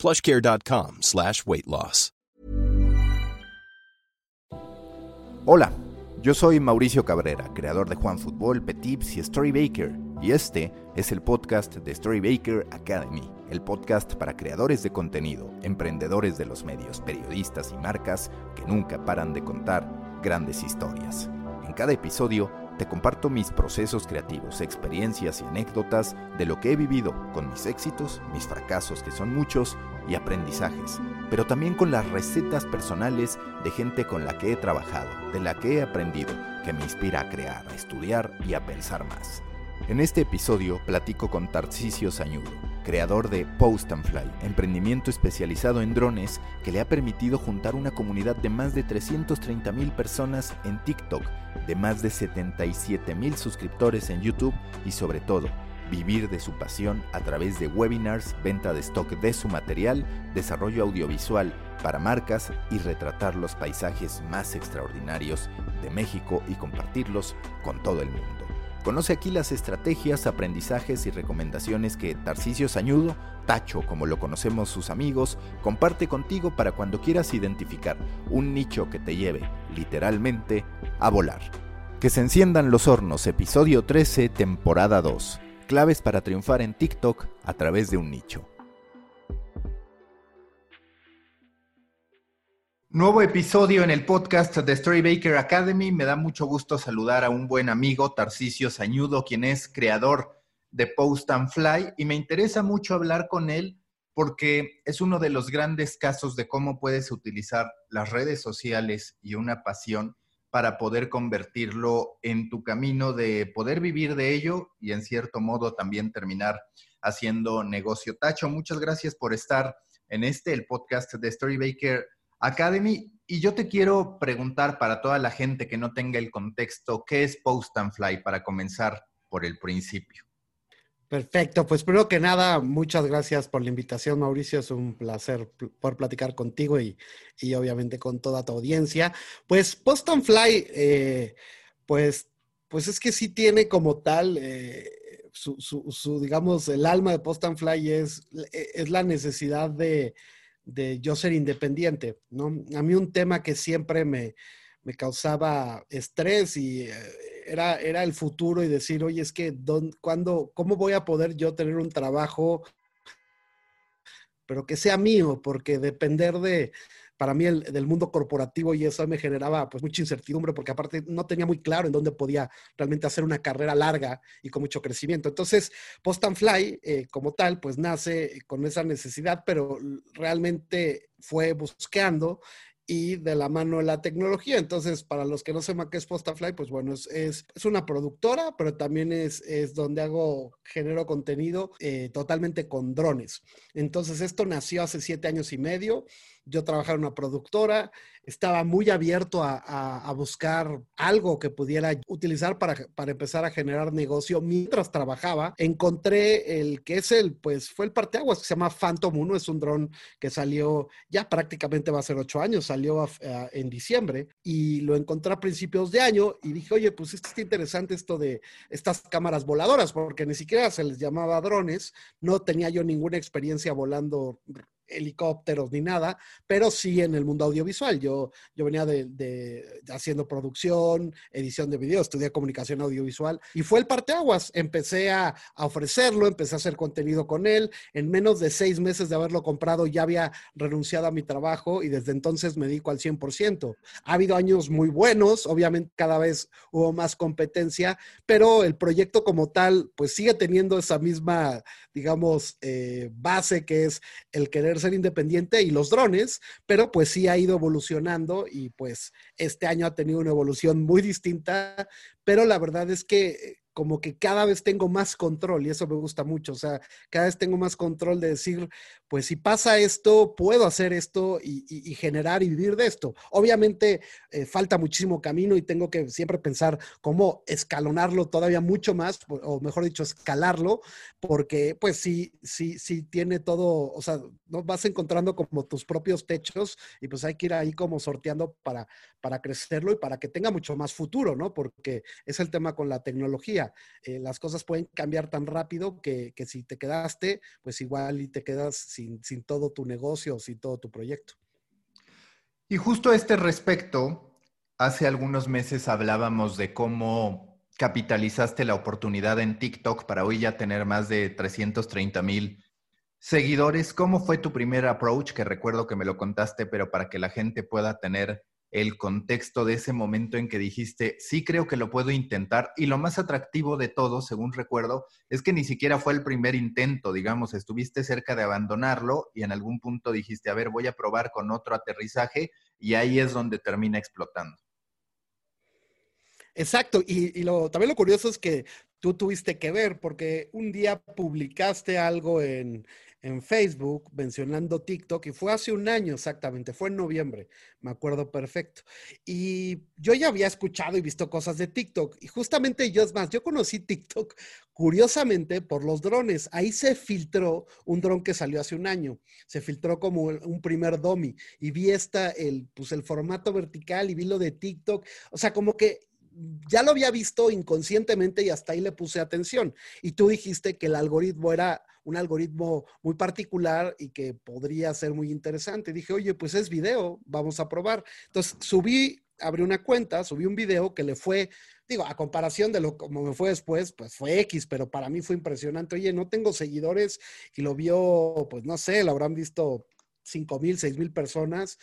plushcare.com slash weight loss. Hola, yo soy Mauricio Cabrera, creador de Juan Fútbol, Petips y Storybaker, y este es el podcast de Storybaker Academy, el podcast para creadores de contenido, emprendedores de los medios, periodistas y marcas que nunca paran de contar grandes historias. En cada episodio te comparto mis procesos creativos, experiencias y anécdotas de lo que he vivido con mis éxitos, mis fracasos que son muchos y aprendizajes, pero también con las recetas personales de gente con la que he trabajado, de la que he aprendido, que me inspira a crear, a estudiar y a pensar más. En este episodio platico con Tarcisio Sañudo, creador de Post and Fly, emprendimiento especializado en drones que le ha permitido juntar una comunidad de más de 330 mil personas en TikTok, de más de 77 mil suscriptores en YouTube y sobre todo, vivir de su pasión a través de webinars, venta de stock de su material, desarrollo audiovisual para marcas y retratar los paisajes más extraordinarios de México y compartirlos con todo el mundo. Conoce aquí las estrategias, aprendizajes y recomendaciones que Tarcisio Sañudo, Tacho como lo conocemos sus amigos, comparte contigo para cuando quieras identificar un nicho que te lleve, literalmente, a volar. Que se enciendan los hornos, episodio 13, temporada 2. Claves para triunfar en TikTok a través de un nicho. Nuevo episodio en el podcast de Storybaker Academy. Me da mucho gusto saludar a un buen amigo, Tarcisio Sañudo, quien es creador de Post and Fly. Y me interesa mucho hablar con él porque es uno de los grandes casos de cómo puedes utilizar las redes sociales y una pasión para poder convertirlo en tu camino de poder vivir de ello y en cierto modo también terminar haciendo negocio. Tacho, muchas gracias por estar en este, el podcast de Storybaker Academy. Y yo te quiero preguntar para toda la gente que no tenga el contexto, ¿qué es Post and Fly para comenzar por el principio? Perfecto, pues primero que nada, muchas gracias por la invitación, Mauricio. Es un placer poder platicar contigo y, obviamente con toda tu audiencia. Pues Post and Fly, eh, pues, pues es que sí tiene como tal eh, su, su, digamos, el alma de Post and Fly es, es la necesidad de, de yo ser independiente, ¿no? A mí un tema que siempre me, causaba estrés y eh, era, era el futuro y decir, oye, es que, ¿cuándo, ¿cómo voy a poder yo tener un trabajo, pero que sea mío? Porque depender de, para mí el, del mundo corporativo y eso me generaba pues mucha incertidumbre porque aparte no tenía muy claro en dónde podía realmente hacer una carrera larga y con mucho crecimiento. Entonces, Post and Fly eh, como tal pues nace con esa necesidad, pero realmente fue buscando y de la mano de la tecnología. Entonces, para los que no sepan qué es Postafly, pues bueno, es, es, una productora, pero también es, es donde hago, genero contenido eh, totalmente con drones. Entonces, esto nació hace siete años y medio yo trabajaba en una productora, estaba muy abierto a, buscar algo que pudiera utilizar para, empezar a generar negocio. Mientras trabajaba, encontré el que es el, pues fue el parteaguas que se llama Phantom 1, es un dron que salió, ya prácticamente va a ser ocho años, salió en diciembre y lo encontré a principios de año y dije, oye, pues está interesante esto de estas cámaras voladoras, porque ni siquiera se les llamaba drones, no tenía yo ninguna experiencia volando helicópteros ni nada, pero sí en el mundo audiovisual. Yo, yo venía de, haciendo producción, edición de video, estudié comunicación audiovisual y fue el parteaguas. Empecé a, a, ofrecerlo, empecé a hacer contenido con él. En menos de seis meses de haberlo comprado ya había renunciado a mi trabajo y desde entonces me dedico al 100%. Ha habido años muy buenos, obviamente cada vez hubo más competencia, pero el proyecto como tal pues sigue teniendo esa misma, digamos, eh, base que es el querer ser independiente y los drones, pero pues sí ha ido evolucionando y pues este año ha tenido una evolución muy distinta, pero la verdad es que como que cada vez tengo más control y eso me gusta mucho. O sea, cada vez tengo más control de decir, pues si pasa esto, puedo hacer esto y, generar y vivir de esto. Obviamente eh, falta muchísimo camino y tengo que siempre pensar cómo escalonarlo todavía mucho más, o mejor dicho, escalarlo, porque pues sí, sí, sí tiene todo, o sea, no vas encontrando como tus propios techos y pues hay que ir ahí como sorteando para, para crecerlo y para que tenga mucho más futuro, ¿no? Porque es el tema con la tecnología. Eh, las cosas pueden cambiar tan rápido que, que si te quedaste, pues igual y te quedas sin, todo tu negocio, sin todo tu proyecto. Y justo a este respecto, hace algunos meses hablábamos de cómo capitalizaste la oportunidad en TikTok para hoy ya tener más de 330 mil seguidores. ¿Cómo fue tu primer approach? Que recuerdo que me lo contaste, pero para que la gente pueda tener el contexto de ese momento en que dijiste, sí creo que lo puedo intentar. Y lo más atractivo de todo, según recuerdo, es que ni siquiera fue el primer intento, digamos, estuviste cerca de abandonarlo y en algún punto dijiste, a ver, voy a probar con otro aterrizaje y ahí es donde termina explotando. Exacto, y, lo, también lo curioso es que tú tuviste que ver, porque un día publicaste algo en, en Facebook mencionando TikTok y fue hace un año exactamente, fue en noviembre, me acuerdo perfecto. Y yo ya había escuchado y visto cosas de TikTok y justamente yo es más, yo conocí TikTok curiosamente por los drones. Ahí se filtró un dron que salió hace un año, se filtró como un primer dummy y vi esta, el, pues el formato vertical y vi lo de TikTok, o sea, como que ya lo había visto inconscientemente y hasta ahí le puse atención. Y tú dijiste que el algoritmo era un algoritmo muy particular y que podría ser muy interesante. Dije, oye, pues es video, vamos a probar. Entonces subí, abrí una cuenta, subí un video que le fue, digo, a comparación de lo como me fue después, pues fue X, pero para mí fue impresionante. Oye, no tengo seguidores y lo vio, pues no sé, lo habrán visto 5 mil, 6 mil personas.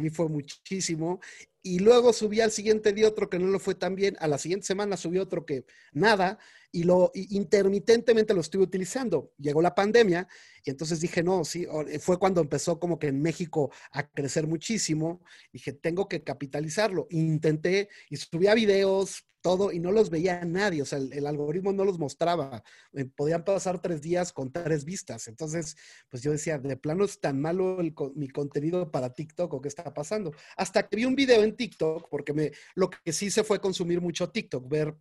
Mí fue muchísimo. Y luego subí al siguiente día otro que no lo fue tan bien, a la siguiente semana subí otro que nada, y lo intermitentemente lo estuve utilizando. Llegó la pandemia y entonces dije, no, sí, fue cuando empezó como que en México a crecer muchísimo. Dije, tengo que capitalizarlo. Intenté y subía videos, todo, y no los veía nadie. O sea, el, algoritmo no los mostraba. Eh, podían pasar tres días con tres vistas. Entonces, pues yo decía, de plano es tan malo mi contenido para TikTok o qué está pasando. Hasta que vi un video en TikTok, porque me, lo que sí se fue consumir mucho TikTok, ver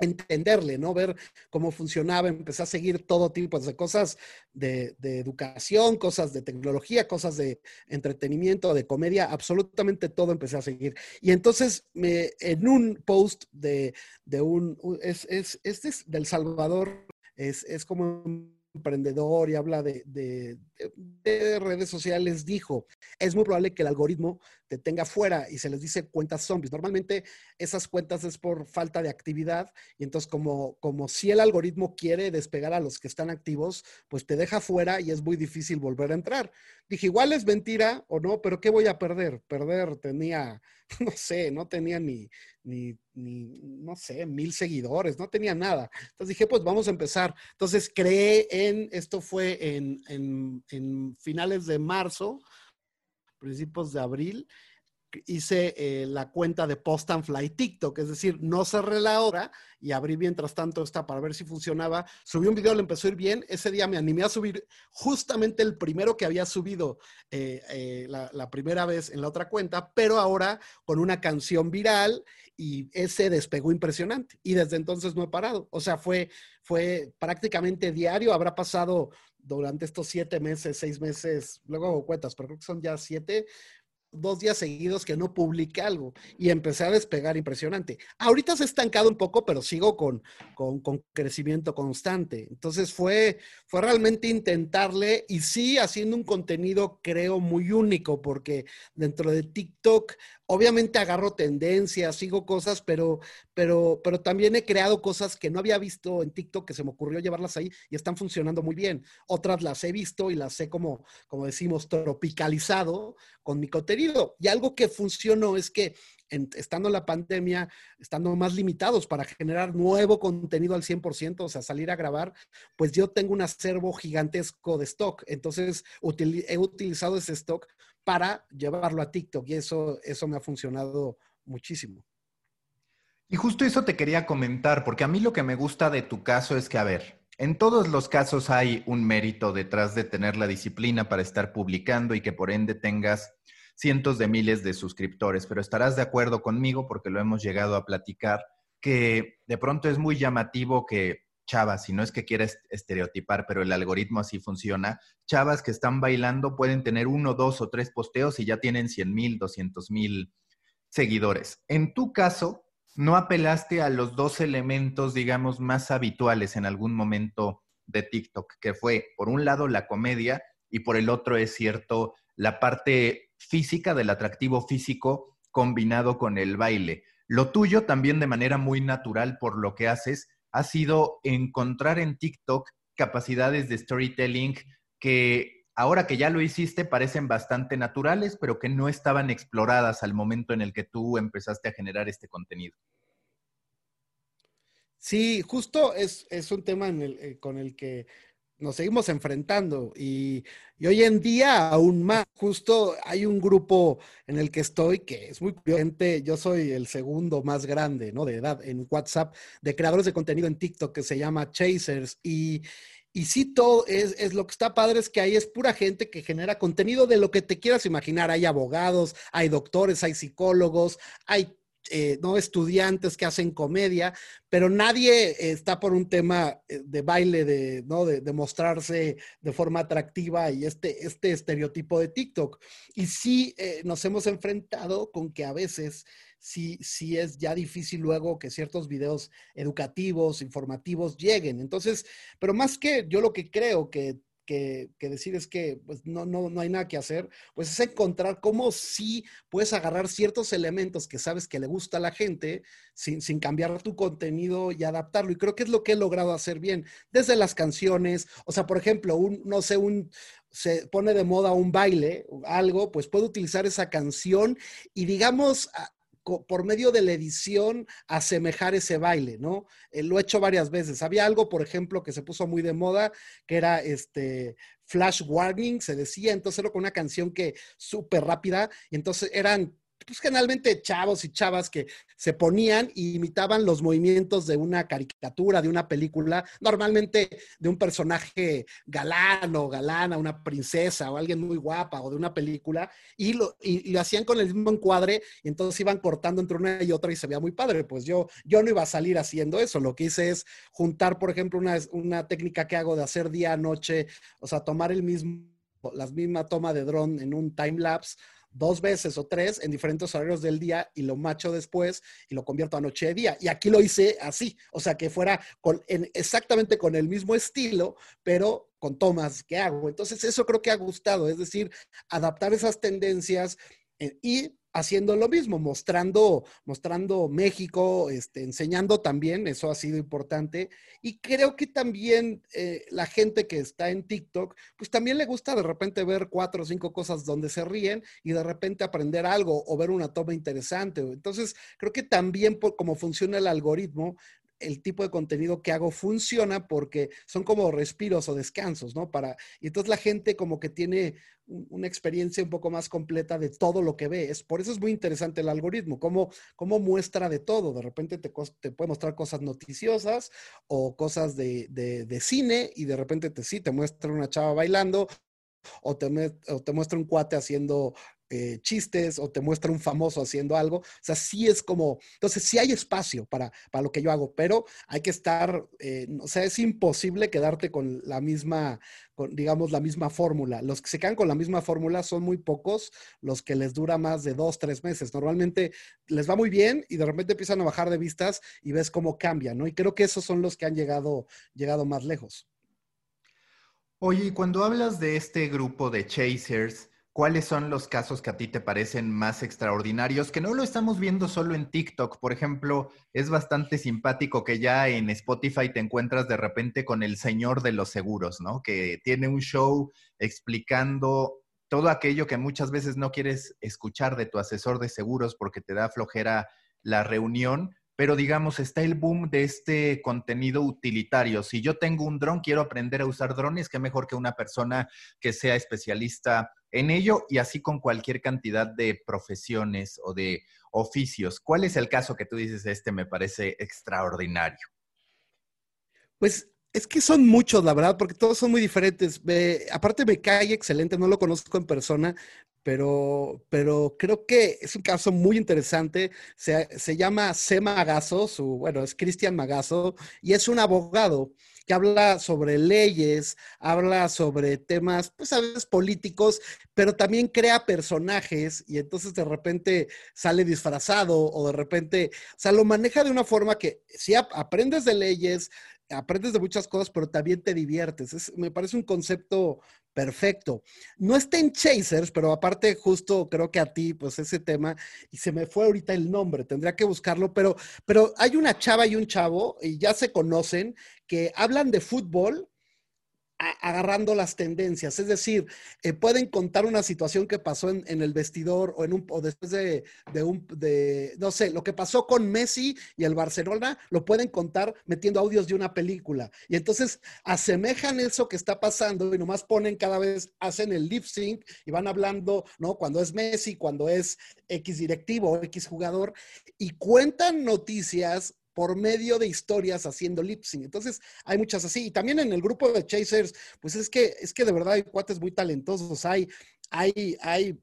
entenderle, ¿no? Ver cómo funcionaba, empecé a seguir todo tipo de cosas de, educación, cosas de tecnología, cosas de entretenimiento, de comedia, absolutamente todo empecé a seguir. Y entonces me, en un post de, un, es, es, este es del Salvador, es, es como emprendedor y habla de, redes sociales, dijo, es muy probable que el algoritmo te tenga fuera y se les dice cuentas zombies. Normalmente esas cuentas es por falta de actividad y entonces como, como si el algoritmo quiere despegar a los que están activos, pues te deja fuera y es muy difícil volver a entrar. Dije, igual es mentira o no, pero ¿qué voy a perder? Perder tenía, no sé, no tenía ni, ni, no sé, mil seguidores, no tenía nada. Entonces dije, pues vamos a empezar. Entonces creé en, esto fue en, en, en finales de marzo, principios de abril, hice eh, la cuenta de Post and Fly TikTok, es decir, no cerré la hora y abrí mientras tanto esta para ver si funcionaba. Subí un video, le empezó a ir bien. Ese día me animé a subir justamente el primero que había subido eh, eh, la, primera vez en la otra cuenta, pero ahora con una canción viral y ese despegó impresionante. Y desde entonces no he parado. O sea, fue, fue prácticamente diario. Habrá pasado durante estos siete meses, seis meses, luego hago cuentas, pero creo que son ya siete, dos días seguidos que no publique algo y empecé a despegar impresionante. Ahorita se ha estancado un poco, pero sigo con, con, con, crecimiento constante. Entonces fue, fue realmente intentarle y sí haciendo un contenido creo muy único porque dentro de TikTok obviamente agarro tendencias, sigo cosas, pero, pero, pero también he creado cosas que no había visto en TikTok, que se me ocurrió llevarlas ahí y están funcionando muy bien. Otras las he visto y las he, como, como decimos, tropicalizado con mi contenido. Y algo que funcionó es que estando en la pandemia, estando más limitados para generar nuevo contenido al 100%, o sea, salir a grabar, pues yo tengo un acervo gigantesco de stock. Entonces, he utilizado ese stock para llevarlo a TikTok y eso, eso me ha funcionado muchísimo. Y justo eso te quería comentar, porque a mí lo que me gusta de tu caso es que, a ver, en todos los casos hay un mérito detrás de tener la disciplina para estar publicando y que por ende tengas cientos de miles de suscriptores, pero estarás de acuerdo conmigo porque lo hemos llegado a platicar, que de pronto es muy llamativo que chavas, si no es que quieras estereotipar, pero el algoritmo así funciona, chavas que están bailando pueden tener uno, dos o tres posteos y ya tienen 100 mil, 200 mil seguidores. En tu caso, no apelaste a los dos elementos, digamos, más habituales en algún momento de TikTok, que fue, por un lado, la comedia y por el otro, es cierto, la parte física del atractivo físico combinado con el baile. Lo tuyo también de manera muy natural por lo que haces ha sido encontrar en TikTok capacidades de storytelling que ahora que ya lo hiciste parecen bastante naturales, pero que no estaban exploradas al momento en el que tú empezaste a generar este contenido. Sí, justo es, un tema eh, con el que nos seguimos enfrentando y, hoy en día aún más. Justo hay un grupo en el que estoy que es muy curioso. Yo soy el segundo más grande, ¿no? De edad en WhatsApp de creadores de contenido en TikTok que se llama Chasers y y sí, todo es, es, lo que está padre es que ahí es pura gente que genera contenido de lo que te quieras imaginar. Hay abogados, hay doctores, hay psicólogos, hay eh, no estudiantes que hacen comedia, pero nadie está por un tema eh, de baile, de, ¿no? de, mostrarse de forma atractiva y este, este estereotipo de TikTok. Y sí eh, nos hemos enfrentado con que a veces sí, sí es ya difícil luego que ciertos videos educativos, informativos lleguen. Entonces, pero más que yo lo que creo que que, decir es que pues, no, no, no hay nada que hacer, pues es encontrar cómo sí puedes agarrar ciertos elementos que sabes que le gusta a la gente sin, sin, cambiar tu contenido y adaptarlo. Y creo que es lo que he logrado hacer bien, desde las canciones, o sea, por ejemplo, un, no sé, un, se pone de moda un baile, algo, pues puedo utilizar esa canción y digamos, por medio de la edición asemejar ese baile, ¿no? Eh, lo he hecho varias veces. Había algo, por ejemplo, que se puso muy de moda, que era este flash warning, se decía, entonces era con una canción que súper rápida, y entonces eran pues generalmente chavos y chavas que se ponían e imitaban los movimientos de una caricatura, de una película, normalmente de un personaje galán o galana, una princesa o alguien muy guapa o de una película, y lo, y, lo hacían con el mismo encuadre, y entonces iban cortando entre una y otra y se veía muy padre. Pues yo, yo no iba a salir haciendo eso, lo que hice es juntar, por ejemplo, una, una técnica que hago de hacer día, noche, o sea, tomar el mismo, la misma toma de dron en un time lapse dos veces o tres en diferentes horarios del día y lo macho después y lo convierto a noche de día. Y aquí lo hice así, o sea, que fuera exactamente con el mismo estilo, pero con tomas que hago. Entonces, eso creo que ha gustado, es decir, adaptar esas tendencias eh, y haciendo lo mismo, mostrando, mostrando México, este, enseñando también, eso ha sido importante. Y creo que también eh, la gente que está en TikTok, pues también le gusta de repente ver cuatro o cinco cosas donde se ríen y de repente aprender algo o ver una toma interesante. Entonces, creo que también por cómo funciona el algoritmo, el tipo de contenido que hago funciona porque son como respiros o descansos, ¿no? Para, y entonces la gente como que tiene una experiencia un poco más completa de todo lo que ve. Es, por eso es muy interesante el algoritmo, cómo, cómo muestra de todo. De repente te, te puede mostrar cosas noticiosas o cosas de, de, cine y de repente te, sí, te muestra una chava bailando o te, o te muestra un cuate haciendo eh, chistes o te muestra un famoso haciendo algo. O sea, sí es como, entonces sí hay espacio para, para lo que yo hago, pero hay que estar, eh, o sea, es imposible quedarte con la misma, con, digamos, la misma fórmula. Los que se quedan con la misma fórmula son muy pocos los que les dura más de dos, tres meses. Normalmente les va muy bien y de repente empiezan a bajar de vistas y ves cómo cambia, ¿no? Y creo que esos son los que han llegado, llegado más lejos. Oye, cuando hablas de este grupo de chasers, ¿Cuáles son los casos que a ti te parecen más extraordinarios? Que no lo estamos viendo solo en TikTok. Por ejemplo, es bastante simpático que ya en Spotify te encuentras de repente con el señor de los seguros, ¿no? Que tiene un show explicando todo aquello que muchas veces no quieres escuchar de tu asesor de seguros porque te da flojera la reunión, pero digamos, está el boom de este contenido utilitario. Si yo tengo un dron, quiero aprender a usar drones, qué mejor que una persona que sea especialista en ello y así con cualquier cantidad de profesiones o de oficios. ¿Cuál es el caso que tú dices, este me parece extraordinario? Pues es que son muchos, la verdad, porque todos son muy diferentes. aparte me cae excelente, no lo conozco en persona, pero, pero creo que es un caso muy interesante. Se, se llama C. Magazo, su, bueno, es Cristian Magazo, y es un abogado que habla sobre leyes, habla sobre temas, pues a veces políticos, pero también crea personajes y entonces de repente sale disfrazado o de repente, o sea, lo maneja de una forma que si aprendes de leyes, aprendes de muchas cosas, pero también te diviertes. me parece un concepto perfecto. No está en Chasers, pero aparte justo creo que a ti, pues ese tema, y se me fue ahorita el nombre, tendría que buscarlo, pero, pero hay una chava y un chavo, y ya se conocen, que hablan de fútbol agarrando las tendencias. Es decir, eh, pueden contar una situación que pasó en, el vestidor o, en un, o después de, un, de, no sé, lo que pasó con Messi y el Barcelona, lo pueden contar metiendo audios de una película. Y entonces asemejan eso que está pasando y nomás ponen cada vez, hacen el lip sync y van hablando, ¿no? Cuando es Messi, cuando es X directivo o X jugador, y cuentan noticias por medio de historias haciendo lip sync. Entonces, hay muchas así. Y también en el grupo de Chasers, pues es que, es que de verdad hay cuates muy talentosos. Hay, hay, hay,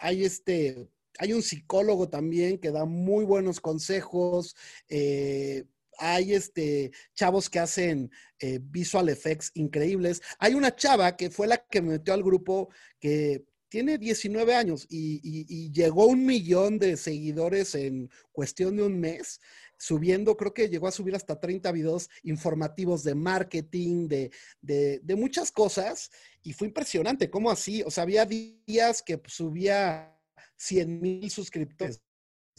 hay este, hay un psicólogo también que da muy buenos consejos. Eh, hay este, chavos que hacen eh, visual effects increíbles. Hay una chava que fue la que me metió al grupo que tiene 19 años y, y, llegó un millón de seguidores en cuestión de un mes subiendo, creo que llegó a subir hasta 30 videos informativos de marketing, de, de, muchas cosas, y fue impresionante, ¿cómo así? O sea, había días que subía 100 mil suscriptores,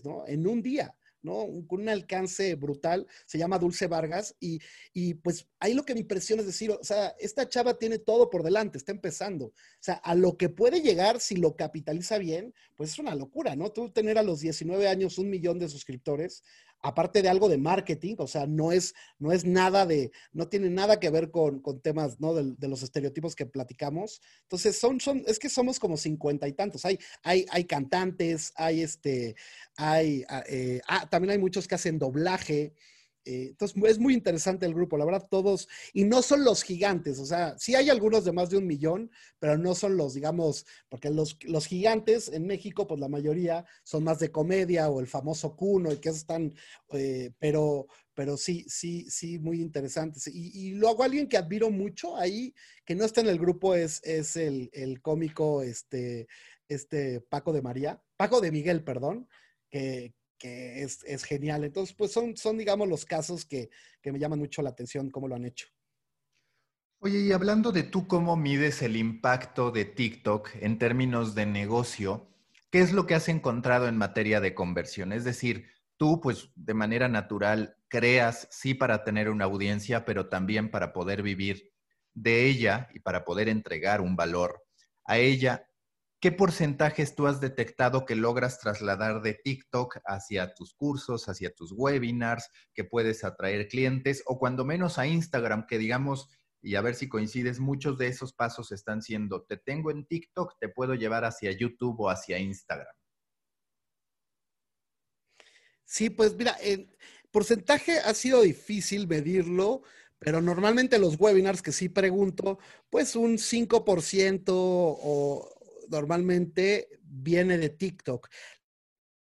¿no? En un día. ¿no? Con un alcance brutal, se llama Dulce Vargas, y, y, pues ahí lo que me impresiona es decir, o sea, esta chava tiene todo por delante, está empezando, o sea, a lo que puede llegar si lo capitaliza bien, pues es una locura, ¿no? Tú tener a los 19 años un millón de suscriptores, aparte de algo de marketing, o sea, no es, no es nada de, no tiene nada que ver con, temas, ¿no? De, los estereotipos que platicamos. Entonces, son, son, es que somos como cincuenta y tantos. Hay, hay, hay cantantes, hay este, hay, ah, eh, ah, también hay muchos que hacen doblaje. Eh, entonces, es muy interesante el grupo, la verdad, todos, y no son los gigantes, o sea, sí hay algunos de más de un millón, pero no son los, digamos, porque los, los gigantes en México, pues la mayoría son más de comedia o el famoso Cuno y que están, eh, pero, pero sí, sí, sí, muy interesantes. Y, luego alguien que admiro mucho ahí, que no está en el grupo, es, es el, el cómico, este, este Paco de María, Paco de Miguel, perdón, que, que es, genial. Entonces, pues son, son, digamos, los casos que, que me llaman mucho la atención, cómo lo han hecho. Oye, y hablando de tú cómo mides el impacto de TikTok en términos de negocio, ¿qué es lo que has encontrado en materia de conversión? Es decir, tú pues de manera natural creas, sí, para tener una audiencia, pero también para poder vivir de ella y para poder entregar un valor a ella. ¿Qué porcentajes tú has detectado que logras trasladar de TikTok hacia tus cursos, hacia tus webinars, que puedes atraer clientes o cuando menos a Instagram, que digamos, y a ver si coincides, muchos de esos pasos están siendo, te tengo en TikTok, te puedo llevar hacia YouTube o hacia Instagram? Sí, pues mira, el porcentaje ha sido difícil medirlo, pero normalmente los webinars que sí pregunto, pues un 5% o normalmente viene de TikTok.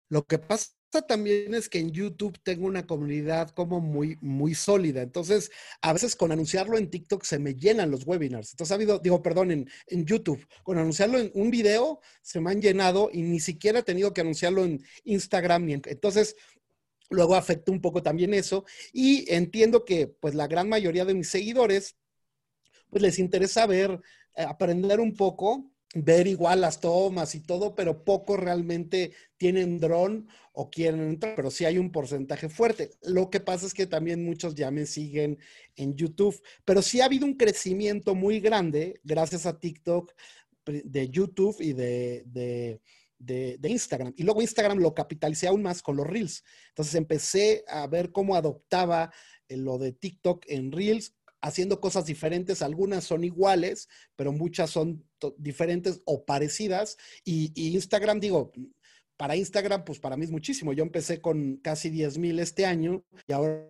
Lo que pasa también es que en YouTube tengo una comunidad como muy, muy sólida. Entonces, a veces con anunciarlo en TikTok se me llenan los webinars. Entonces, ha habido, digo, perdón, en, en YouTube, con anunciarlo en un video se me han llenado y ni siquiera he tenido que anunciarlo en Instagram. Entonces, luego afecta un poco también eso. Y entiendo que, pues, la gran mayoría de mis seguidores, pues, les interesa ver, eh, aprender un poco ver igual las tomas y todo, pero pocos realmente tienen dron o quieren entrar, pero sí hay un porcentaje fuerte. Lo que pasa es que también muchos ya me siguen en YouTube, pero sí ha habido un crecimiento muy grande gracias a TikTok, de YouTube y de, de, de, Instagram. Y luego Instagram lo capitalicé aún más con los Reels. Entonces empecé a ver cómo adoptaba eh, lo de TikTok en Reels, haciendo cosas diferentes. Algunas son iguales, pero muchas son diferentes o parecidas. Y, y, Instagram, digo, para Instagram, pues para mí es muchísimo. Yo empecé con casi 10 mil este año y ahora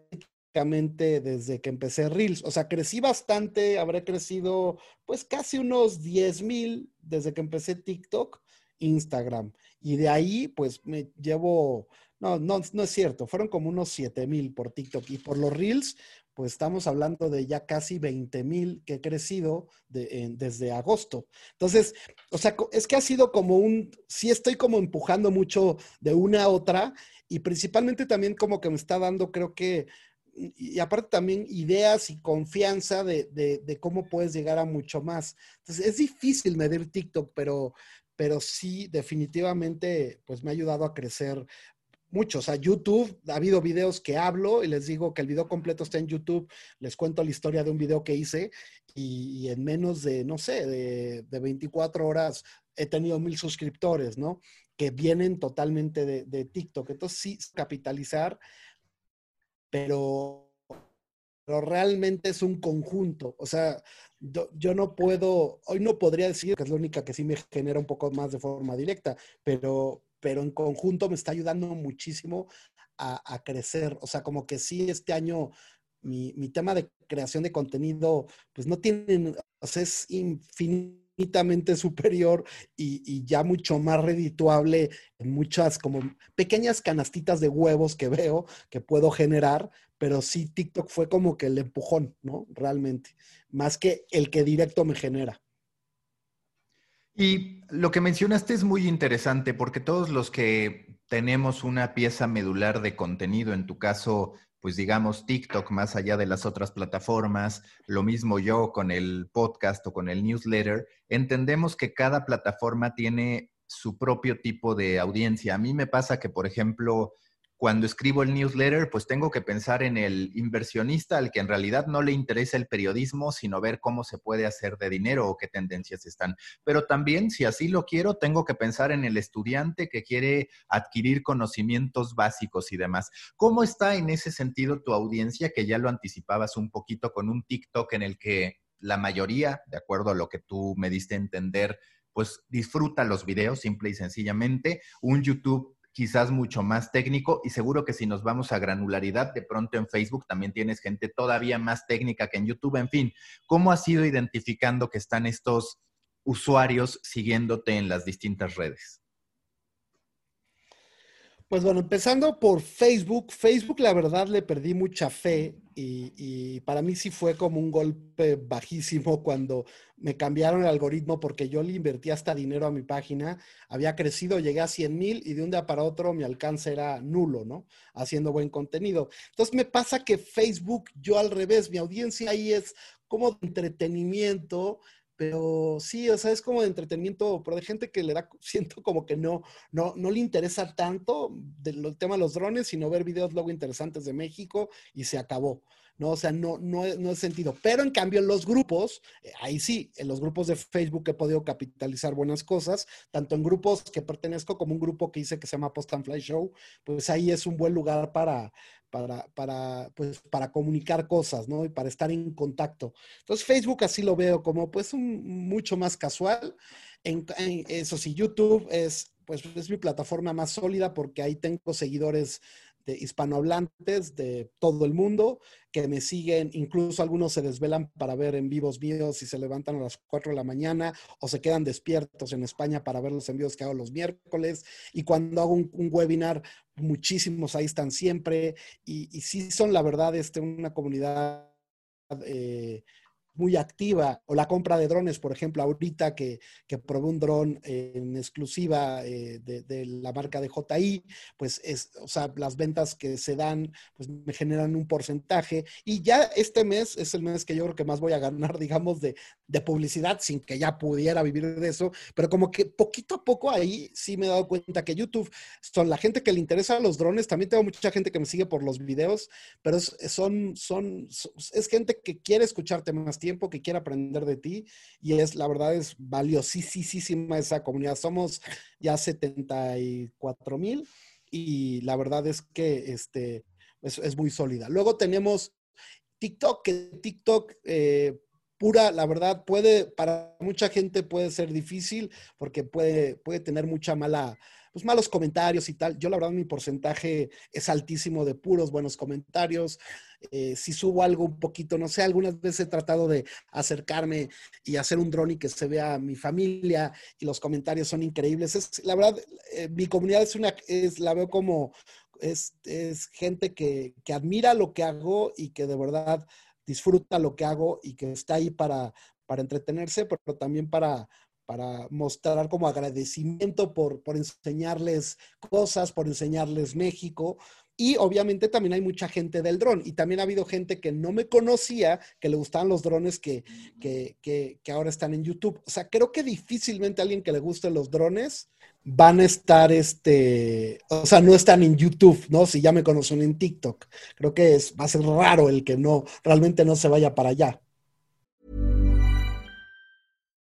desde que empecé Reels. O sea, crecí bastante, habré crecido pues casi unos 10 mil desde que empecé TikTok, Instagram. Y de ahí pues me llevo, no, no, no es cierto, fueron como unos 7 mil por TikTok. Y por los Reels, pues estamos hablando de ya casi 20 mil que he crecido desde agosto. Entonces, o sea, es que ha sido como un, sí estoy como empujando mucho de una a otra y principalmente también como que me está dando, creo que y aparte también ideas y confianza de, cómo puedes llegar a mucho más. Entonces, es difícil medir TikTok, pero, pero sí, definitivamente, pues me ha ayudado a crecer mucho. O sea, YouTube, ha habido videos que hablo y les digo que el video completo está en YouTube, les cuento la historia de un video que hice y, en menos de, no sé, de, de, 24 horas he tenido mil suscriptores, ¿no? Que vienen totalmente de, de TikTok. Entonces, sí, capitalizar pero, pero realmente es un conjunto. O sea, yo, no puedo, hoy no podría decir que es la única que sí me genera un poco más de forma directa, pero, pero en conjunto me está ayudando muchísimo a, crecer. O sea, como que sí, este año mi, tema de creación de contenido, pues no tiene, o sea, es infinito superior y, ya mucho más redituable en muchas como pequeñas canastitas de huevos que veo que puedo generar, pero sí TikTok fue como que el empujón, ¿no? Realmente, más que el que directo me genera. Y lo que mencionaste es muy interesante porque todos los que tenemos una pieza medular de contenido, en tu caso pues digamos, TikTok más allá de las otras plataformas, lo mismo yo con el podcast o con el newsletter, entendemos que cada plataforma tiene su propio tipo de audiencia. A mí me pasa que, por ejemplo, cuando escribo el newsletter, pues tengo que pensar en el inversionista al que en realidad no le interesa el periodismo, sino ver cómo se puede hacer de dinero o qué tendencias están. Pero también, si así lo quiero, tengo que pensar en el estudiante que quiere adquirir conocimientos básicos y demás. ¿Cómo está en ese sentido tu audiencia, que ya lo anticipabas un poquito con un TikTok en el que la mayoría, de acuerdo a lo que tú me diste a entender, pues disfruta los videos simple y sencillamente. Un YouTube quizás mucho más técnico y seguro que si nos vamos a granularidad, de pronto en Facebook también tienes gente todavía más técnica que en YouTube. En fin, ¿cómo has ido identificando que están estos usuarios siguiéndote en las distintas redes? Pues bueno, empezando por Facebook, Facebook la verdad le perdí mucha fe y, para mí sí fue como un golpe bajísimo cuando me cambiaron el algoritmo porque yo le invertí hasta dinero a mi página, había crecido, llegué a 100 mil y de un día para otro mi alcance era nulo, ¿no? Haciendo buen contenido. Entonces me pasa que Facebook, yo al revés, mi audiencia ahí es como de entretenimiento, pero sí, o sea, es como de entretenimiento, pero de gente que le da, siento como que no, no, no le interesa tanto del tema de los drones, sino ver videos luego interesantes de México y se acabó. ¿no? O sea, no, no, no es sentido. Pero en cambio, en los grupos, eh, ahí sí, en los grupos de Facebook he podido capitalizar buenas cosas, tanto en grupos que pertenezco como un grupo que hice que se llama Post and Fly Show, pues ahí es un buen lugar para, para, para, pues, para comunicar cosas, ¿no? Y para estar en contacto. Entonces, Facebook así lo veo como, pues, mucho más casual. En, eso sí, YouTube es, pues, es mi plataforma más sólida porque ahí tengo seguidores de hispanohablantes de todo el mundo que me siguen, incluso algunos se desvelan para ver en vivos míos y se levantan a las 4 de la mañana o se quedan despiertos en España para ver los envíos que hago los miércoles. Y cuando hago un, webinar, muchísimos ahí están siempre. Y, y sí son la verdad este, una comunidad eh, muy activa, o la compra de drones, por ejemplo, ahorita que, que probé un dron en exclusiva eh, de, la marca de JI, pues es, o sea, las ventas que se dan, pues me generan un porcentaje. Y ya este mes es el mes que yo creo que más voy a ganar, digamos, de, de publicidad, sin que ya pudiera vivir de eso, pero como que poquito a poco ahí sí me he dado cuenta que YouTube son la gente que le interesa los drones, también tengo mucha gente que me sigue por los videos, pero son, son, es gente que quiere escucharte más tiempo, que quiera aprender de ti y es, la verdad, es valiosísima esa comunidad. Somos ya 74 mil y la verdad es que este, es, muy sólida. Luego tenemos TikTok, que TikTok, eh, pura, la verdad, puede, para mucha gente puede ser difícil porque puede, puede tener mucha mala, pues malos comentarios y tal. Yo la verdad mi porcentaje es altísimo de puros buenos comentarios. Eh, si subo algo un poquito, no sé, algunas veces he tratado de acercarme y hacer un drone y que se vea mi familia y los comentarios son increíbles. Es, la verdad, eh, mi comunidad es una, es, la veo como, es, es gente que, que admira lo que hago y que de verdad disfruta lo que hago y que está ahí para, para entretenerse, pero también para, para mostrar como agradecimiento por, por enseñarles cosas, por enseñarles México. Y obviamente también hay mucha gente del dron. Y también ha habido gente que no me conocía, que le gustaban los drones que, que, que, ahora están en YouTube. O sea, creo que difícilmente alguien que le gusten los drones van a estar, este, o sea, no están en YouTube, ¿no? Si ya me conocen en TikTok. Creo que es, va a ser raro el que no, realmente no se vaya para allá.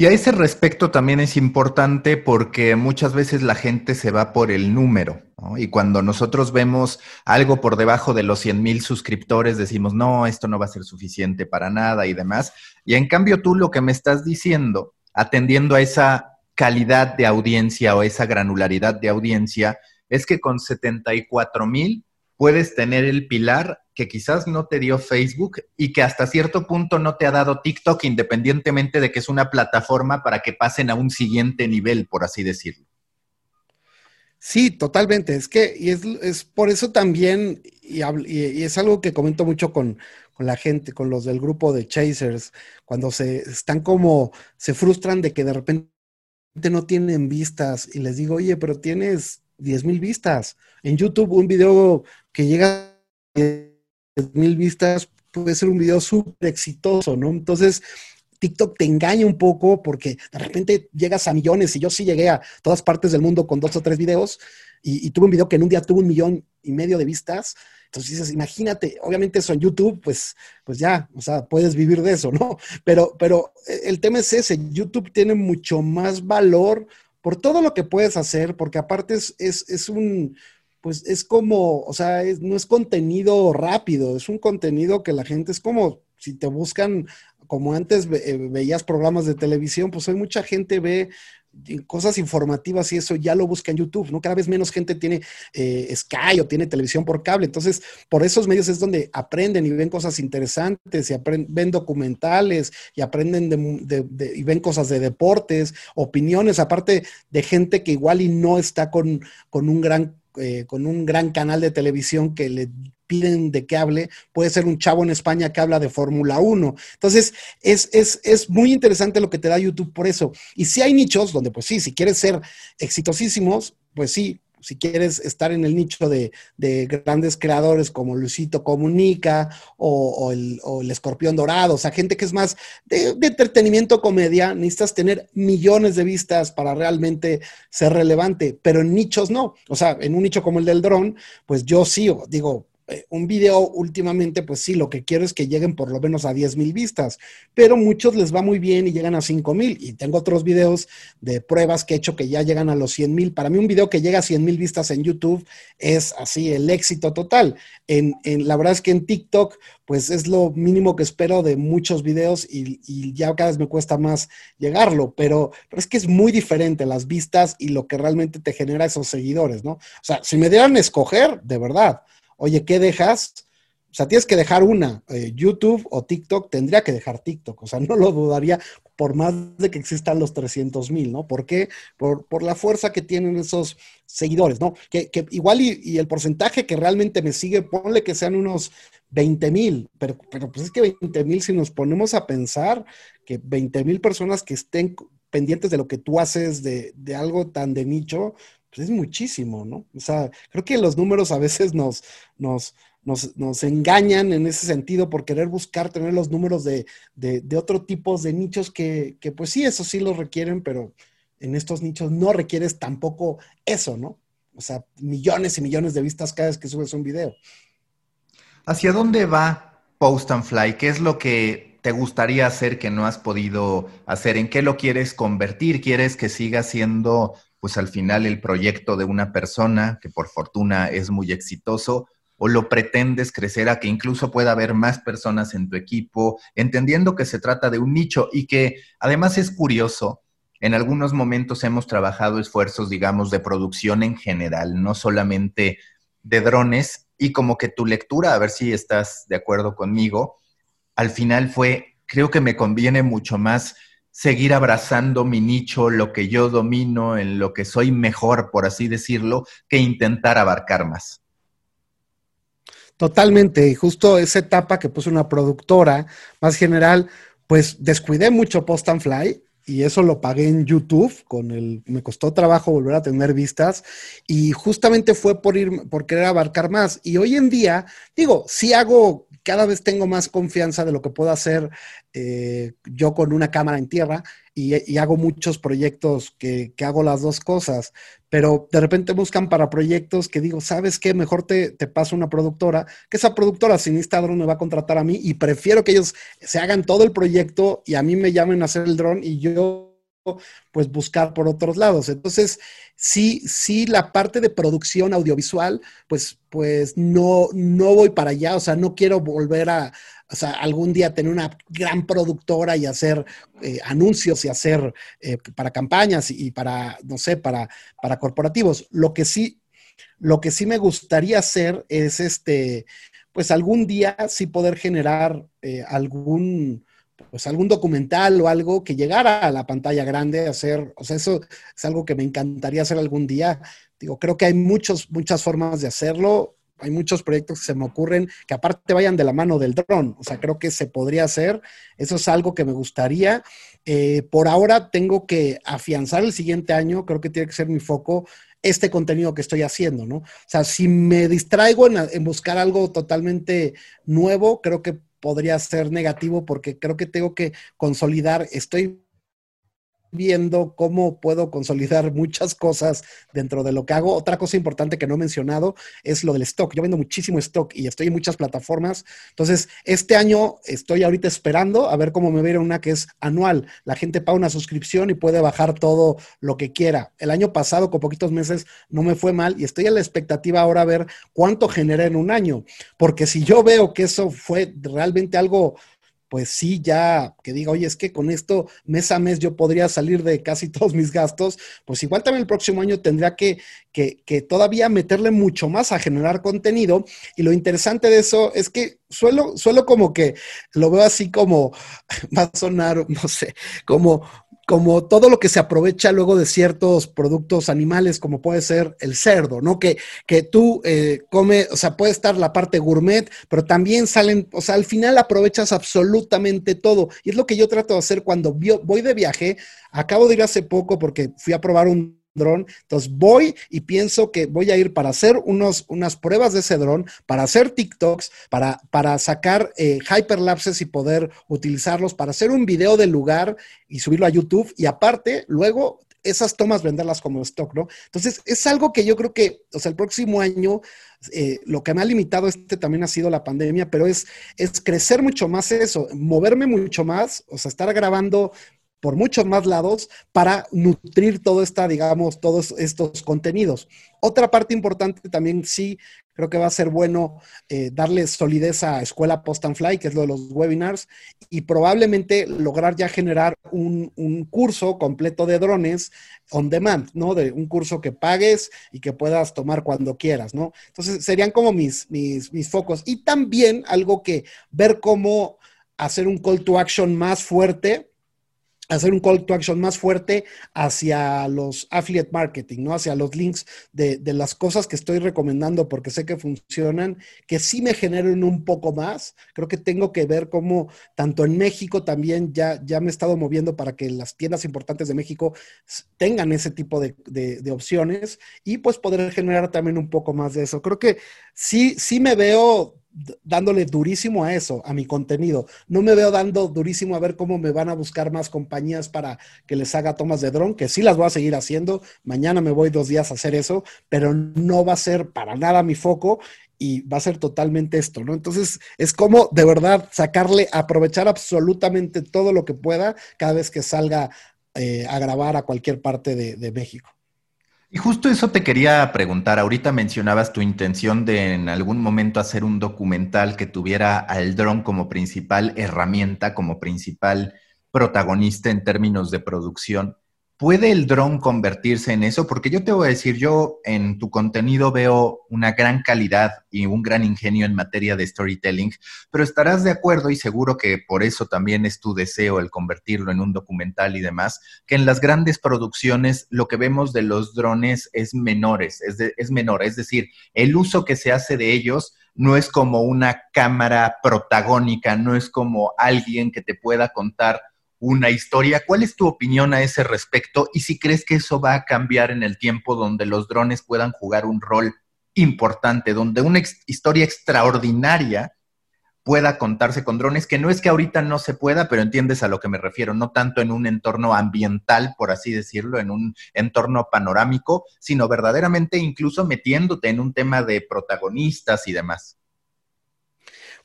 Y a ese respecto también es importante porque muchas veces la gente se va por el número. ¿no? Y cuando nosotros vemos algo por debajo de los 100 mil suscriptores, decimos, no, esto no va a ser suficiente para nada y demás. Y en cambio tú lo que me estás diciendo, atendiendo a esa calidad de audiencia o esa granularidad de audiencia, es que con 74 mil puedes tener el pilar que quizás no te dio Facebook y que hasta cierto punto no te ha dado TikTok, independientemente de que es una plataforma para que pasen a un siguiente nivel, por así decirlo. Sí, totalmente. Es que, y es, es por eso también, y, y, es algo que comento mucho con, con, la gente, con los del grupo de Chasers, cuando se están como, se frustran de que de repente no tienen vistas y les digo, oye, pero tienes 10 mil vistas. En YouTube un video que llega a 10 mil vistas puede ser un video súper exitoso, ¿no? Entonces, TikTok te engaña un poco porque de repente llegas a millones y yo sí llegué a todas partes del mundo con dos o tres videos y, tuve un video que en un día tuvo un millón y medio de vistas. Entonces dices, imagínate, obviamente eso en YouTube, pues, pues ya, o sea, puedes vivir de eso, ¿no? Pero, pero el tema es ese, YouTube tiene mucho más valor por todo lo que puedes hacer, porque aparte es, es, es un, pues es como, o sea, es, no es contenido rápido, es un contenido que la gente es como si te buscan, como antes eh, veías programas de televisión, pues hoy mucha gente ve cosas informativas y eso ya lo busca en YouTube, ¿no? Cada vez menos gente tiene eh, Sky o tiene televisión por cable. Entonces, por esos medios es donde aprenden y ven cosas interesantes y ven documentales y aprenden de, de, de, y ven cosas de deportes, opiniones, aparte de gente que igual y no está con, con un gran eh, con un gran canal de televisión que le piden de que hable, puede ser un chavo en España que habla de Fórmula 1. Entonces, es, es, es, muy interesante lo que te da YouTube por eso. Y si hay nichos donde, pues sí, si quieres ser exitosísimos, pues sí, si quieres estar en el nicho de, de grandes creadores como Luisito Comunica o, o, el, el, Escorpión Dorado, o sea, gente que es más de, de, entretenimiento, comedia, necesitas tener millones de vistas para realmente ser relevante, pero en nichos no. O sea, en un nicho como el del dron, pues yo sí, digo, un video últimamente, pues sí, lo que quiero es que lleguen por lo menos a 10 mil vistas, pero muchos les va muy bien y llegan a 5 mil. Y tengo otros videos de pruebas que he hecho que ya llegan a los 100 mil. Para mí un video que llega a 100 mil vistas en YouTube es así el éxito total. En, en, la verdad es que en TikTok, pues es lo mínimo que espero de muchos videos y, y ya cada vez me cuesta más llegarlo, pero, pero, es que es muy diferente las vistas y lo que realmente te genera esos seguidores, ¿no? O sea, si me dieran a escoger, de verdad oye, ¿qué dejas? O sea, tienes que dejar una, eh, YouTube o TikTok, tendría que dejar TikTok, o sea, no lo dudaría por más de que existan los 300 mil, ¿no? ¿Por qué? Por, por, la fuerza que tienen esos seguidores, ¿no? Que, que igual y, y, el porcentaje que realmente me sigue, ponle que sean unos 20 mil, pero, pero pues es que 20 mil, si nos ponemos a pensar que 20 mil personas que estén pendientes de lo que tú haces, de, de algo tan de nicho, pues es muchísimo, ¿no? O sea, creo que los números a veces nos, nos, nos, engañan en ese sentido por querer buscar tener los números de, de, otro tipo de nichos que, que, pues sí, eso sí lo requieren, pero en estos nichos no requieres tampoco eso, ¿no? O sea, millones y millones de vistas cada vez que subes un video. ¿Hacia dónde va Post and Fly? ¿Qué es lo que te gustaría hacer que no has podido hacer? ¿En qué lo quieres convertir? ¿Quieres que siga siendo, pues al final, el proyecto de una persona que por fortuna es muy exitoso? o lo pretendes crecer a que incluso pueda haber más personas en tu equipo, entendiendo que se trata de un nicho y que además es curioso, en algunos momentos hemos trabajado esfuerzos, digamos, de producción en general, no solamente de drones, y como que tu lectura, a ver si estás de acuerdo conmigo, al final fue, creo que me conviene mucho más seguir abrazando mi nicho, lo que yo domino, en lo que soy mejor, por así decirlo, que intentar abarcar más. Totalmente, y justo esa etapa que puse una productora más general, pues descuidé mucho Post and Fly y eso lo pagué en YouTube, con el, me costó trabajo volver a tener vistas y justamente fue por ir, por querer abarcar más. Y hoy en día, digo, sí hago, cada vez tengo más confianza de lo que puedo hacer eh, yo con una cámara en tierra y, hago muchos proyectos que, hago las dos cosas, pero de repente buscan para proyectos que digo, ¿sabes qué? Mejor te, te paso una productora, que esa productora sin Instagram me va a contratar a mí y prefiero que ellos se hagan todo el proyecto y a mí me llamen a hacer el dron y yo pues buscar por otros lados. Entonces, sí, sí, la parte de producción audiovisual, pues, pues no, no voy para allá, o sea, no quiero volver a, o sea, algún día tener una gran productora y hacer eh, anuncios y hacer eh, para campañas y, para, no sé, para, para corporativos. Lo que sí, lo que sí me gustaría hacer es este, pues algún día sí poder generar eh, algún, pues algún documental o algo que llegara a la pantalla grande, hacer, o sea, eso es algo que me encantaría hacer algún día. Digo, creo que hay muchos, muchas formas de hacerlo hay muchos proyectos que se me ocurren que aparte vayan de la mano del dron. O sea, creo que se podría hacer. Eso es algo que me gustaría. Eh, por ahora tengo que afianzar el siguiente año. Creo que tiene que ser mi foco este contenido que estoy haciendo, ¿no? O sea, si me distraigo en, en buscar algo totalmente nuevo, creo que podría ser negativo porque creo que tengo que consolidar. Estoy viendo cómo puedo consolidar muchas cosas dentro de lo que hago. Otra cosa importante que no he mencionado es lo del stock. Yo vendo muchísimo stock y estoy en muchas plataformas. Entonces, este año estoy ahorita esperando a ver cómo me viene una que es anual. La gente paga una suscripción y puede bajar todo lo que quiera. El año pasado, con poquitos meses, no me fue mal y estoy a la expectativa ahora a ver cuánto generé en un año. Porque si yo veo que eso fue realmente algo pues sí, ya que diga, oye, es que con esto mes a mes yo podría salir de casi todos mis gastos, pues igual también el próximo año tendría que, que, que, todavía meterle mucho más a generar contenido. Y lo interesante de eso es que suelo, suelo como que lo veo así como, va a sonar, no sé, como como todo lo que se aprovecha luego de ciertos productos animales, como puede ser el cerdo, ¿no? Que, que tú eh, comes, o sea, puede estar la parte gourmet, pero también salen, o sea, al final aprovechas absolutamente todo. Y es lo que yo trato de hacer cuando voy de viaje. Acabo de ir hace poco porque fui a probar un dron. Entonces voy y pienso que voy a ir para hacer unos, unas pruebas de ese dron, para hacer TikToks, para, para sacar eh, hyperlapses y poder utilizarlos, para hacer un video del lugar y subirlo a YouTube. Y aparte, luego esas tomas venderlas como stock, ¿no? Entonces, es algo que yo creo que, o sea, el próximo año, eh, lo que me ha limitado este también ha sido la pandemia, pero es, es crecer mucho más eso, moverme mucho más, o sea, estar grabando por muchos más lados para nutrir todo esta, digamos, todos estos contenidos. Otra parte importante también sí creo que va a ser bueno eh, darle solidez a Escuela Post and Fly, que es lo de los webinars, y probablemente lograr ya generar un, curso completo de drones on demand, ¿no? De un curso que pagues y que puedas tomar cuando quieras, ¿no? Entonces serían como mis, mis, mis focos. Y también algo que ver cómo hacer un call to action más fuerte hacer un call to action más fuerte hacia los affiliate marketing, ¿no? Hacia los links de, las cosas que estoy recomendando porque sé que funcionan, que sí me generen un poco más. Creo que tengo que ver cómo tanto en México también ya, ya me he estado moviendo para que las tiendas importantes de México tengan ese tipo de, de opciones y pues poder generar también un poco más de eso. Creo que sí, sí me veo dándole durísimo a eso, a mi contenido. No me veo dando durísimo a ver cómo me van a buscar más compañías para que les haga tomas de dron, que sí las voy a seguir haciendo. Mañana me voy dos días a hacer eso, pero no va a ser para nada mi foco y va a ser totalmente esto, ¿no? Entonces es como de verdad sacarle, aprovechar absolutamente todo lo que pueda cada vez que salga eh, a grabar a cualquier parte de México. Y justo eso te quería preguntar. Ahorita mencionabas tu intención de en algún momento hacer un documental que tuviera al dron como principal herramienta, como principal protagonista en términos de producción. ¿Puede el dron convertirse en eso? Porque yo te voy a decir, yo en tu contenido veo una gran calidad y un gran ingenio en materia de storytelling, pero estarás de acuerdo y seguro que por eso también es tu deseo el convertirlo en un documental y demás, que en las grandes producciones lo que vemos de los drones es menores, es, es menor, es decir, el uso que se hace de ellos no es como una cámara protagónica, no es como alguien que te pueda contar una historia. ¿Cuál es tu opinión a ese respecto? Y si crees que eso va a cambiar en el tiempo donde los drones puedan jugar un rol importante, donde una historia extraordinaria pueda contarse con drones, que no es que ahorita no se pueda, pero entiendes a lo que me refiero, no tanto en un entorno ambiental, por así decirlo, en un entorno panorámico, sino verdaderamente incluso metiéndote en un tema de protagonistas y demás.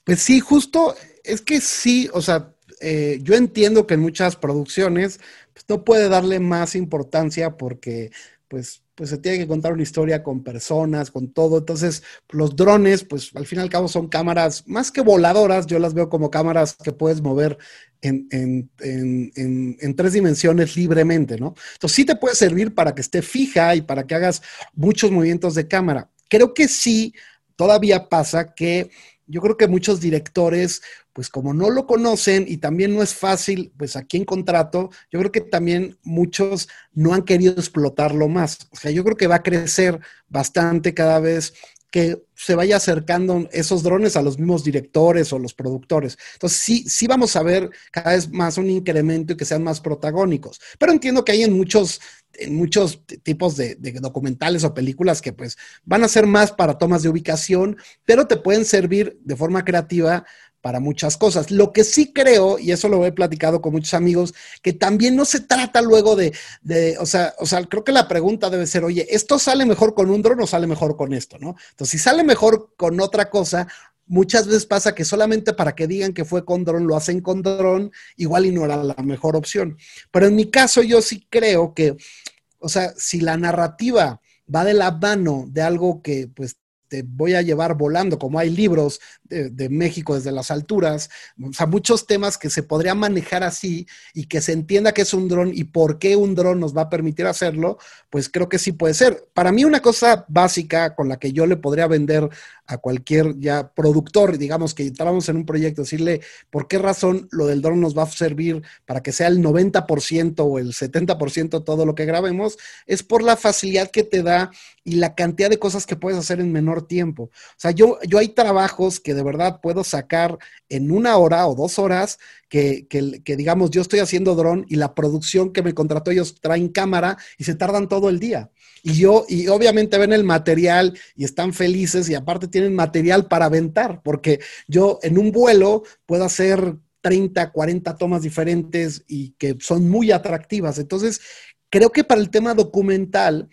Pues sí, justo, es que sí, o sea, eh, yo entiendo que en muchas producciones pues, no puede darle más importancia porque pues, pues se tiene que contar una historia con personas, con todo. Entonces, los drones, pues al fin y al cabo son cámaras más que voladoras, yo las veo como cámaras que puedes mover en, en, tres dimensiones libremente, ¿no? Entonces sí te puede servir para que esté fija y para que hagas muchos movimientos de cámara. Creo que sí, todavía pasa que yo creo que muchos directores pues como no lo conocen y también no es fácil, pues aquí en contrato, yo creo que también muchos no han querido explotarlo más. O sea, yo creo que va a crecer bastante cada vez que se vaya acercando esos drones a los mismos directores o los productores. Entonces, sí, sí vamos a ver cada vez más un incremento y que sean más protagónicos. Pero entiendo que hay en muchos, en muchos tipos de, de, documentales o películas que pues van a ser más para tomas de ubicación, pero te pueden servir de forma creativa para muchas cosas. Lo que sí creo, y eso lo he platicado con muchos amigos, que también no se trata luego de, o, sea, o sea, creo que la pregunta debe ser, oye, ¿esto sale mejor con un dron o sale mejor con esto? ¿no? Entonces, si sale mejor con otra cosa, muchas veces pasa que solamente para que digan que fue con dron, lo hacen con dron, igual y no era la mejor opción. Pero en mi caso, yo sí creo que, o sea, si la narrativa va de la mano de algo que pues voy a llevar volando, como hay libros de, México desde las alturas, o sea, muchos temas que se podrían manejar así y que se entienda que es un dron y por qué un dron nos va a permitir hacerlo, pues creo que sí puede ser. Para mí una cosa básica con la que yo le podría vender a cualquier ya productor, digamos que entramos en un proyecto, decirle por qué razón lo del dron nos va a servir para que sea el 90% o el 70% todo lo que grabemos, es por la facilidad que te da y la cantidad de cosas que puedes hacer en menor tiempo. O sea, yo, yo hay trabajos que de verdad puedo sacar en una hora o dos horas que, que, digamos, yo estoy haciendo dron y la producción que me contrató ellos traen cámara y se tardan todo el día. Y yo, y obviamente ven el material y están felices y aparte tienen material para aventar, porque yo en un vuelo puedo hacer 30, 40 tomas diferentes y que son muy atractivas. Entonces, creo que para el tema documental,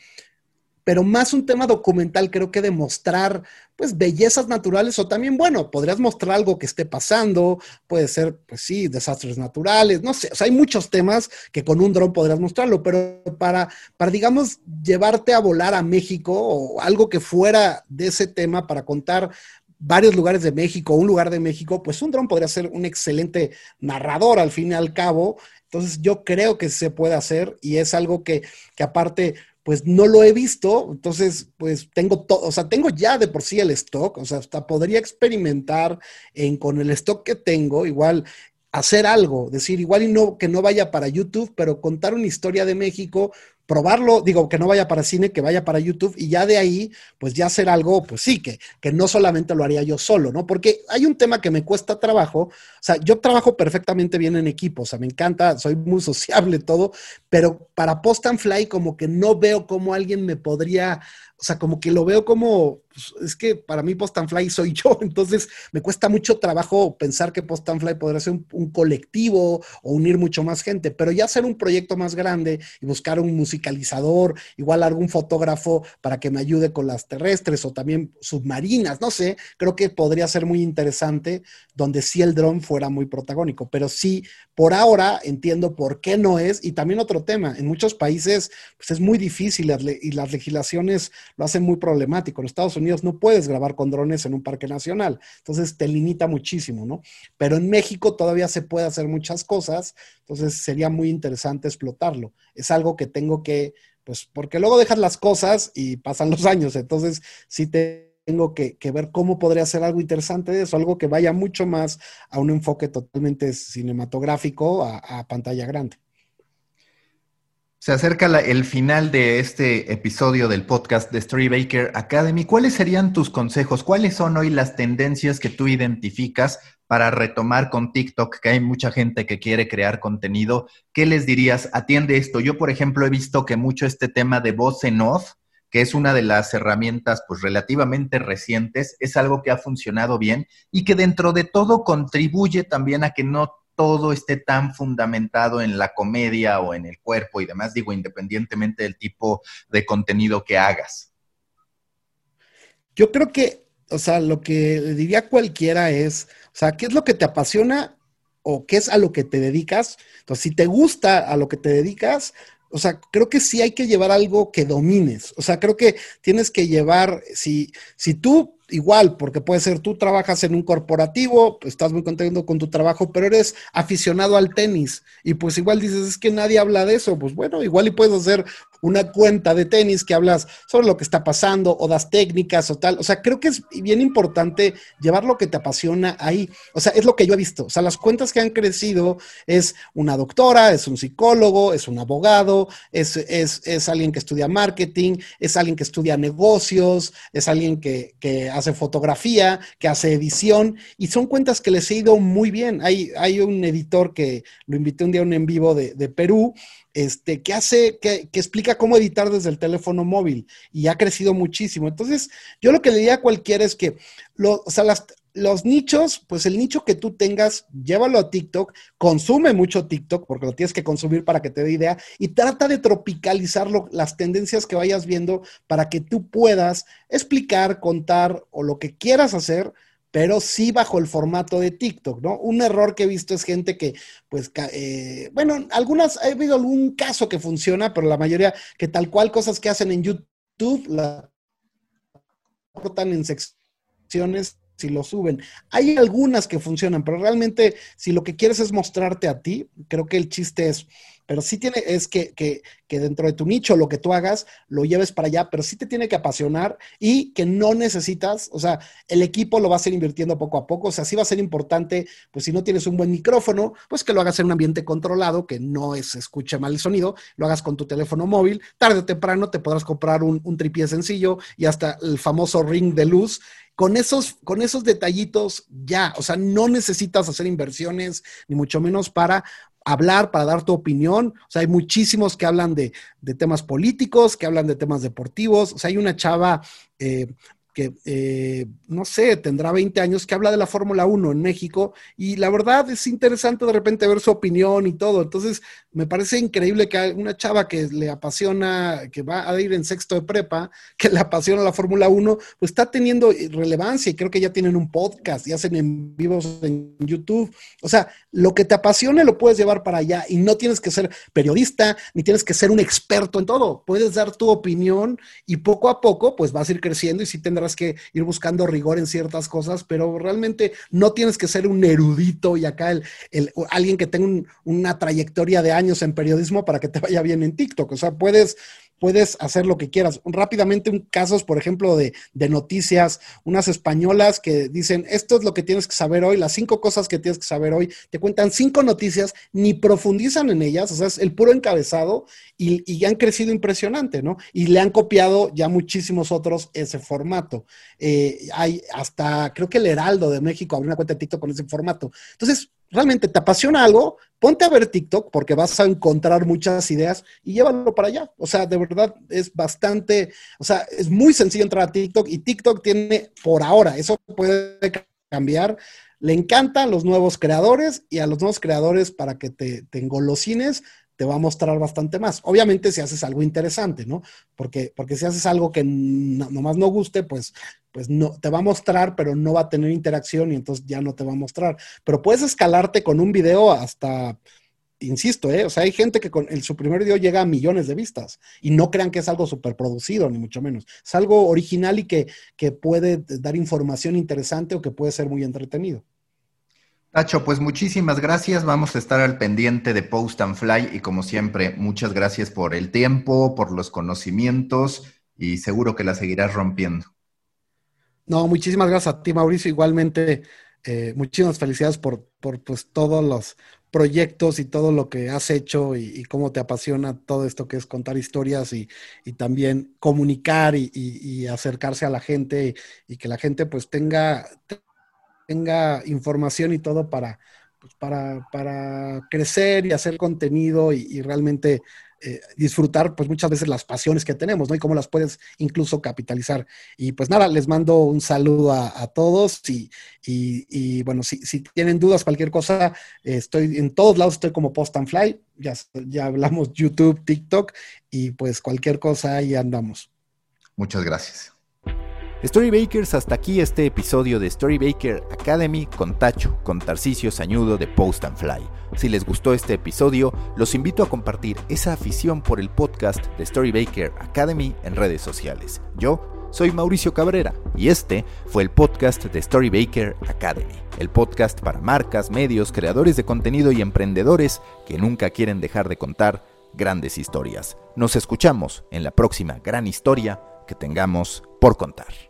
pero más un tema documental, creo que demostrar, pues, bellezas naturales o también, bueno, podrías mostrar algo que esté pasando, puede ser, pues sí, desastres naturales, no sé, o sea, hay muchos temas que con un dron podrías mostrarlo, pero para, para, digamos, llevarte a volar a México o algo que fuera de ese tema para contar varios lugares de México, un lugar de México, pues un dron podría ser un excelente narrador al fin y al cabo. Entonces yo creo que se puede hacer y es algo que, que aparte pues no lo he visto, entonces pues tengo todo, o sea, tengo ya de por sí el stock, o sea, hasta podría experimentar en, con el stock que tengo, igual hacer algo, decir igual y no que no vaya para YouTube, pero contar una historia de México probarlo, digo, que no vaya para cine, que vaya para YouTube y ya de ahí, pues ya hacer algo, pues sí, que, que no solamente lo haría yo solo, ¿no? Porque hay un tema que me cuesta trabajo, o sea, yo trabajo perfectamente bien en equipo, o sea, me encanta, soy muy sociable todo, pero para Post and Fly como que no veo cómo alguien me podría, o sea, como que lo veo como, pues, es que para mí Post and Fly soy yo, entonces me cuesta mucho trabajo pensar que Post and Fly podría ser un, colectivo o unir mucho más gente, pero ya hacer un proyecto más grande y buscar un musicalizador, igual algún fotógrafo para que me ayude con las terrestres o también submarinas, no sé, creo que podría ser muy interesante donde sí el dron fuera muy protagónico, pero sí, por ahora entiendo por qué no es, y también otro tema, en muchos países pues es muy difícil y las legislaciones lo hace muy problemático. En Estados Unidos no puedes grabar con drones en un parque nacional, entonces te limita muchísimo, ¿no? Pero en México todavía se puede hacer muchas cosas, entonces sería muy interesante explotarlo. Es algo que tengo que, pues, porque luego dejas las cosas y pasan los años, entonces sí tengo que, ver cómo podría ser algo interesante de eso, algo que vaya mucho más a un enfoque totalmente cinematográfico, a pantalla grande. Se acerca el final de este episodio del podcast de Storybaker Academy. ¿Cuáles serían tus consejos? ¿Cuáles son hoy las tendencias que tú identificas para retomar con TikTok? Que hay mucha gente que quiere crear contenido. ¿Qué les dirías? Atiende esto. Yo, por ejemplo, he visto que mucho este tema de voz en off, que es una de las herramientas pues relativamente recientes, es algo que ha funcionado bien y que dentro de todo contribuye también a que no todo esté tan fundamentado en la comedia o en el cuerpo y demás, digo, independientemente del tipo de contenido que hagas. Yo creo que, o sea, lo que diría cualquiera es, o sea, ¿qué es lo que te apasiona o qué es a lo que te dedicas? Entonces, si te gusta a lo que te dedicas, o sea, creo que sí hay que llevar algo que domines. O sea, creo que tienes que llevar, si, si tú igual, porque puede ser tú trabajas en un corporativo, estás muy contento con tu trabajo, pero eres aficionado al tenis y pues igual dices, es que nadie habla de eso, pues bueno, igual y puedes hacer una cuenta de tenis que hablas sobre lo que está pasando o das técnicas o tal. O sea, creo que es bien importante llevar lo que te apasiona ahí. O sea, es lo que yo he visto. O sea, las cuentas que han crecido es una doctora, es un psicólogo, es un abogado, es, es, es alguien que estudia marketing, es alguien que estudia negocios, es alguien que, que hace fotografía, que hace edición, y son cuentas que les he ido muy bien. Hay, hay un editor que lo invité un día a un en vivo de, de Perú, este, que hace, que, que, explica cómo editar desde el teléfono móvil y ha crecido muchísimo. Entonces, yo lo que le diría a cualquiera es que, lo, o sea, las, los nichos, pues el nicho que tú tengas, llévalo a TikTok, consume mucho TikTok porque lo tienes que consumir para que te dé idea y trata de tropicalizarlo, las tendencias que vayas viendo para que tú puedas explicar, contar o lo que quieras hacer, pero sí bajo el formato de TikTok, ¿no? Un error que he visto es gente que, pues, eh, bueno, algunas, ha habido algún caso que funciona, pero la mayoría que tal cual cosas que hacen en YouTube la cortan en secciones si lo suben. Hay algunas que funcionan, pero realmente si lo que quieres es mostrarte a ti, creo que el chiste es, pero sí tiene, es que, que, que, dentro de tu nicho lo que tú hagas lo lleves para allá, pero sí te tiene que apasionar y que no necesitas, o sea, el equipo lo va a ser invirtiendo poco a poco, o sea, sí va a ser importante, pues si no tienes un buen micrófono, pues que lo hagas en un ambiente controlado, que no se escuche mal el sonido, lo hagas con tu teléfono móvil, tarde o temprano te podrás comprar un, un tripié sencillo y hasta el famoso ring de luz. Con esos, con esos detallitos ya, o sea, no necesitas hacer inversiones, ni mucho menos para hablar, para dar tu opinión. O sea, hay muchísimos que hablan de, de temas políticos, que hablan de temas deportivos. O sea, hay una chava eh, que, eh, no sé, tendrá 20 años, que habla de la Fórmula 1 en México y la verdad es interesante de repente ver su opinión y todo. Entonces, me parece increíble que una chava que le apasiona, que va a ir en sexto de prepa, que le apasiona la Fórmula 1, pues está teniendo relevancia y creo que ya tienen un podcast y hacen en vivos en YouTube. O sea, lo que te apasione lo puedes llevar para allá y no tienes que ser periodista ni tienes que ser un experto en todo. Puedes dar tu opinión y poco a poco, pues vas a ir creciendo y si tendrás que ir buscando rigor en ciertas cosas, pero realmente no tienes que ser un erudito y acá el, alguien que tenga una trayectoria de años en periodismo para que te vaya bien en TikTok. O sea, puedes puedes hacer lo que quieras. Rápidamente, un casos, por ejemplo, de, de, noticias, unas españolas que dicen, esto es lo que tienes que saber hoy, las cinco cosas que tienes que saber hoy, te cuentan cinco noticias, ni profundizan en ellas, o sea, es el puro encabezado y, y han crecido impresionante, ¿no? Y le han copiado ya muchísimos otros ese formato. Eh, hay hasta, creo que el Heraldo de México abrió una cuenta de TikTok con ese formato. Entonces, realmente te apasiona algo, ponte a ver TikTok porque vas a encontrar muchas ideas y llévalo para allá. O sea, de verdad es bastante, o sea, es muy sencillo entrar a TikTok y TikTok tiene por ahora, eso puede cambiar. Le encantan los nuevos creadores y a los nuevos creadores para que te, te engolosines te va a mostrar bastante más. Obviamente si haces algo interesante, ¿no? Porque, porque si haces algo que nomás no guste, pues, pues no, te va a mostrar, pero no va a tener interacción y entonces ya no te va a mostrar. Pero puedes escalarte con un video hasta, insisto, ¿eh? O sea, hay gente que con el, su primer video llega a millones de vistas y no crean que es algo súper producido, ni mucho menos. Es algo original y que, que puede dar información interesante o que puede ser muy entretenido. Tacho, pues muchísimas gracias. Vamos a estar al pendiente de Post and Fly y como siempre, muchas gracias por el tiempo, por los conocimientos y seguro que la seguirás rompiendo. No, muchísimas gracias a ti, Mauricio. Igualmente, eh, muchísimas felicidades por, por pues, todos los proyectos y todo lo que has hecho y, cómo te apasiona todo esto que es contar historias y, y también comunicar y, y, acercarse a la gente y, que la gente pues tenga tenga información y todo para, pues, para, para, crecer y hacer contenido y, realmente eh, disfrutar pues muchas veces las pasiones que tenemos, ¿no? Y cómo las puedes incluso capitalizar. Y pues nada, les mando un saludo a, todos y, y, bueno, si, tienen dudas, cualquier cosa, estoy en todos lados, estoy como Post and Fly, ya, ya hablamos YouTube, TikTok y pues cualquier cosa ahí andamos. Muchas gracias. Storybakers, hasta aquí este episodio de Storybaker Academy con Tacho, con Tarcisio Sañudo de Post and Fly. Si les gustó este episodio, los invito a compartir esa afición por el podcast de Storybaker Academy en redes sociales. Yo soy Mauricio Cabrera y este fue el podcast de Storybaker Academy, el podcast para marcas, medios, creadores de contenido y emprendedores que nunca quieren dejar de contar grandes historias. Nos escuchamos en la próxima gran historia que tengamos por contar.